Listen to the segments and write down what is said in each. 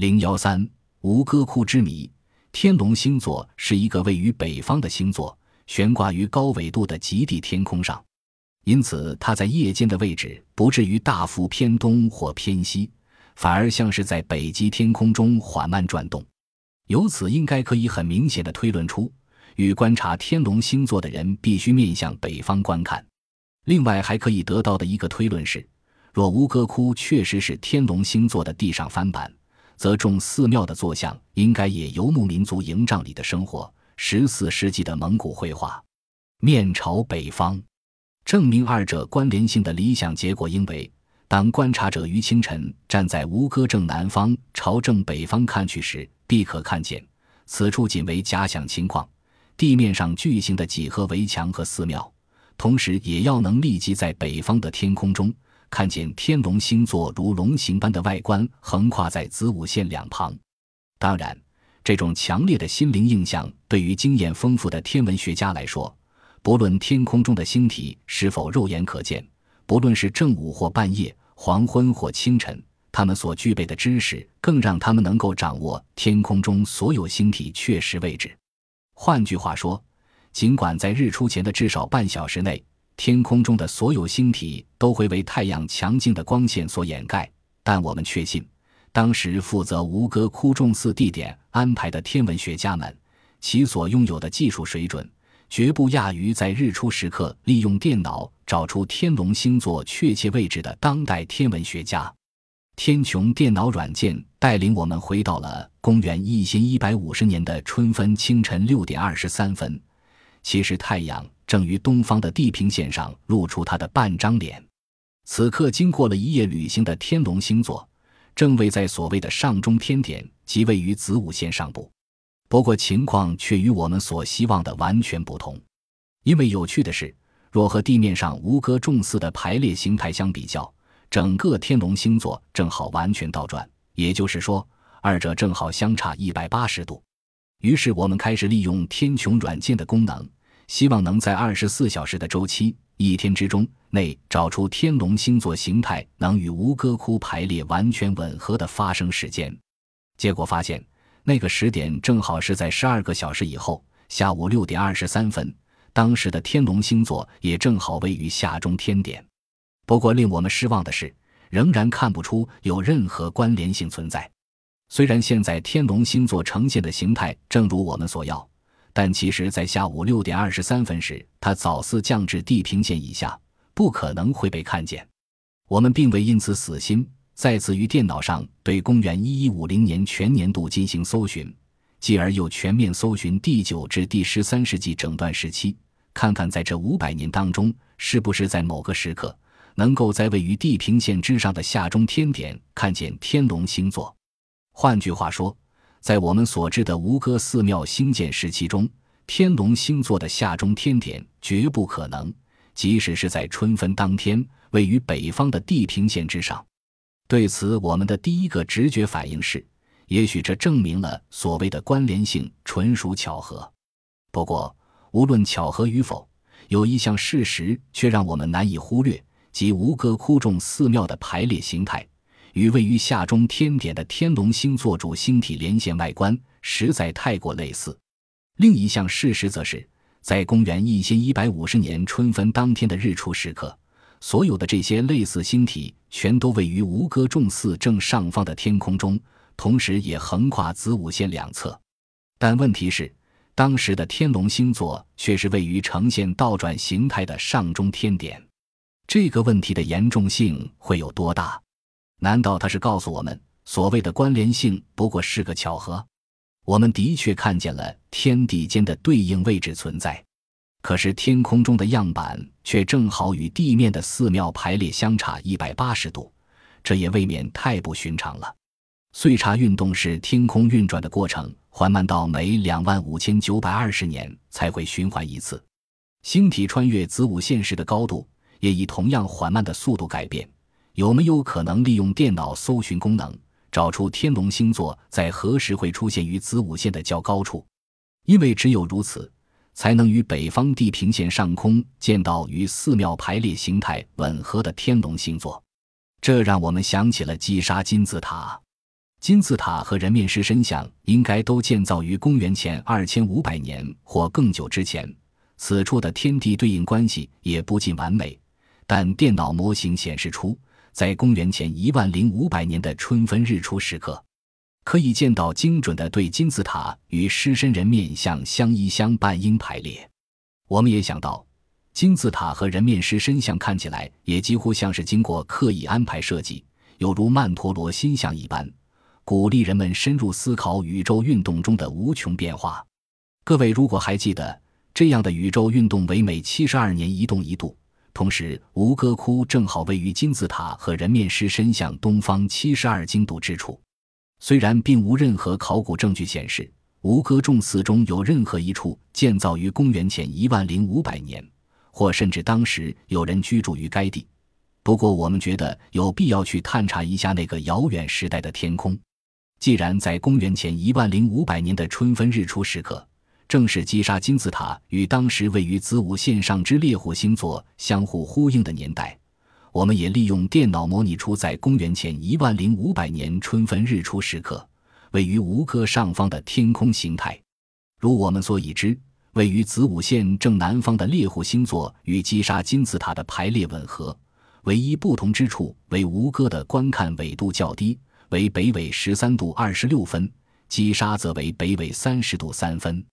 零幺三吴哥窟之谜。天龙星座是一个位于北方的星座，悬挂于高纬度的极地天空上，因此它在夜间的位置不至于大幅偏东或偏西，反而像是在北极天空中缓慢转动。由此应该可以很明显的推论出，与观察天龙星座的人必须面向北方观看。另外还可以得到的一个推论是，若吴哥窟确实是天龙星座的地上翻版。则众寺庙的坐像应该也游牧民族营帐里的生活。十四世纪的蒙古绘画，面朝北方，证明二者关联性的理想结果应为：当观察者于清晨站在吴哥正南方朝正北方看去时，必可看见此处仅为假想情况，地面上巨型的几何围墙和寺庙，同时也要能立即在北方的天空中。看见天龙星座如龙形般的外观横跨在子午线两旁，当然，这种强烈的心灵印象对于经验丰富的天文学家来说，不论天空中的星体是否肉眼可见，不论是正午或半夜、黄昏或清晨，他们所具备的知识更让他们能够掌握天空中所有星体确实位置。换句话说，尽管在日出前的至少半小时内，天空中的所有星体都会为太阳强劲的光线所掩盖，但我们确信，当时负责吴哥窟重寺地点安排的天文学家们，其所拥有的技术水准，绝不亚于在日出时刻利用电脑找出天龙星座确切位置的当代天文学家。天穹电脑软件带领我们回到了公元一千一百五十年的春分清晨六点二十三分。其实太阳正于东方的地平线上露出它的半张脸。此刻，经过了一夜旅行的天龙星座，正位在所谓的上中天点，即位于子午线上部。不过，情况却与我们所希望的完全不同。因为有趣的是，若和地面上吴哥众寺的排列形态相比较，整个天龙星座正好完全倒转，也就是说，二者正好相差一百八十度。于是我们开始利用天穹软件的功能，希望能在二十四小时的周期一天之中内找出天龙星座形态能与吴哥窟排列完全吻合的发生时间。结果发现，那个时点正好是在十二个小时以后，下午六点二十三分。当时的天龙星座也正好位于下中天点。不过令我们失望的是，仍然看不出有任何关联性存在。虽然现在天龙星座呈现的形态正如我们所要，但其实，在下午六点二十三分时，它早似降至地平线以下，不可能会被看见。我们并未因此死心，再次于电脑上对公元一一五零年全年度进行搜寻，继而又全面搜寻第九至第十三世纪整段时期，看看在这五百年当中，是不是在某个时刻，能够在位于地平线之上的下中天点看见天龙星座。换句话说，在我们所知的吴哥寺庙兴建时期中，天龙星座的下中天点绝不可能，即使是在春分当天位于北方的地平线之上。对此，我们的第一个直觉反应是，也许这证明了所谓的关联性纯属巧合。不过，无论巧合与否，有一项事实却让我们难以忽略，即吴哥窟中寺庙的排列形态。与位于下中天点的天龙星座主星体连线外观实在太过类似。另一项事实则是，在公元一千一百五十年春分当天的日出时刻，所有的这些类似星体全都位于吴哥众寺正上方的天空中，同时也横跨子午线两侧。但问题是，当时的天龙星座却是位于呈现倒转形态的上中天点。这个问题的严重性会有多大？难道他是告诉我们，所谓的关联性不过是个巧合？我们的确看见了天地间的对应位置存在，可是天空中的样板却正好与地面的寺庙排列相差一百八十度，这也未免太不寻常了。岁差运动是天空运转的过程，缓慢到每两万五千九百二十年才会循环一次。星体穿越子午线时的高度也以同样缓慢的速度改变。有没有可能利用电脑搜寻功能，找出天龙星座在何时会出现于子午线的较高处？因为只有如此，才能与北方地平线上空见到与寺庙排列形态吻合的天龙星座。这让我们想起了击杀金字塔。金字塔和人面狮身像应该都建造于公元前二千五百年或更久之前。此处的天地对应关系也不尽完美，但电脑模型显示出，在公元前一万零五百年的春分日出时刻，可以见到精准的对金字塔与狮身人面像相依相伴应排列。我们也想到，金字塔和人面狮身像看起来也几乎像是经过刻意安排设计，犹如曼陀罗心像一般。鼓励人们深入思考宇宙运动中的无穷变化。各位如果还记得，这样的宇宙运动为每七十二年移动一度，同时吴哥窟正好位于金字塔和人面狮身向东方七十二经度之处。虽然并无任何考古证据显示吴哥众寺中有任何一处建造于公元前一万零五百年，或甚至当时有人居住于该地，不过我们觉得有必要去探查一下那个遥远时代的天空。既然在公元前一万零五百年的春分日出时刻，正是击杀金字塔与当时位于子午线上之猎户星座相互呼应的年代，我们也利用电脑模拟出在公元前一万零五百年春分日出时刻位于吴哥上方的天空形态。如我们所已知，位于子午线正南方的猎户星座与击杀金字塔的排列吻合，唯一不同之处为吴哥的观看纬度较低。为北纬十三度二十六分，击杀则为北纬三十度三分。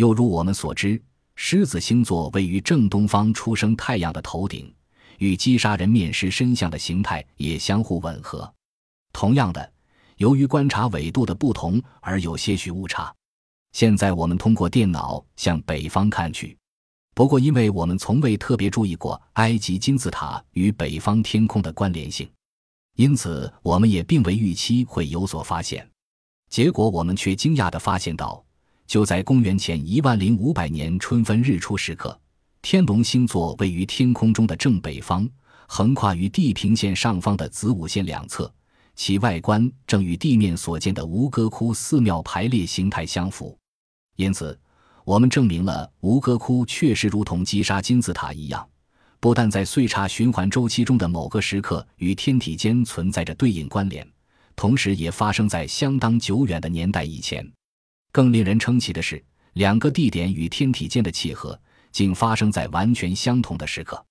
又如我们所知，狮子星座位于正东方出生太阳的头顶，与击杀人面狮身像的形态也相互吻合。同样的，由于观察纬度的不同而有些许误差。现在我们通过电脑向北方看去，不过因为我们从未特别注意过埃及金字塔与北方天空的关联性。因此，我们也并未预期会有所发现，结果我们却惊讶地发现到，就在公元前一万零五百年春分日出时刻，天龙星座位于天空中的正北方，横跨于地平线上方的子午线两侧，其外观正与地面所见的吴哥窟寺庙排列形态相符。因此，我们证明了吴哥窟确实如同击杀金字塔一样。不但在岁差循环周期中的某个时刻与天体间存在着对应关联，同时也发生在相当久远的年代以前。更令人称奇的是，两个地点与天体间的契合竟发生在完全相同的时刻。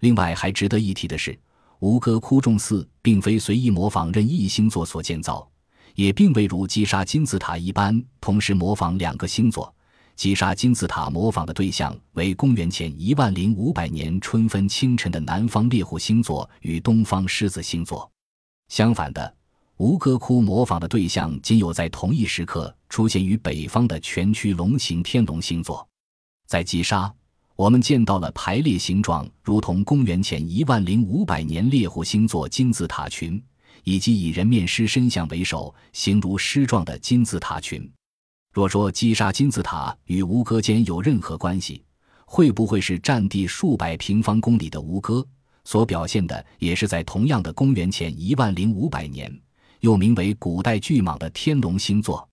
另外，还值得一提的是，吴哥窟众寺并非随意模仿任意星座所建造，也并未如击杀金字塔一般同时模仿两个星座。击杀金字塔模仿的对象为公元前一万零五百年春分清晨的南方猎户星座与东方狮子星座。相反的，吴哥窟模仿的对象仅有在同一时刻出现于北方的全区龙形天龙星座。在击杀，我们见到了排列形状如同公元前一万零五百年猎户星座金字塔群，以及以人面狮身像为首、形如狮状的金字塔群。若说击杀金字塔与吴哥间有任何关系，会不会是占地数百平方公里的吴哥所表现的，也是在同样的公元前一万零五百年，又名为古代巨蟒的天龙星座？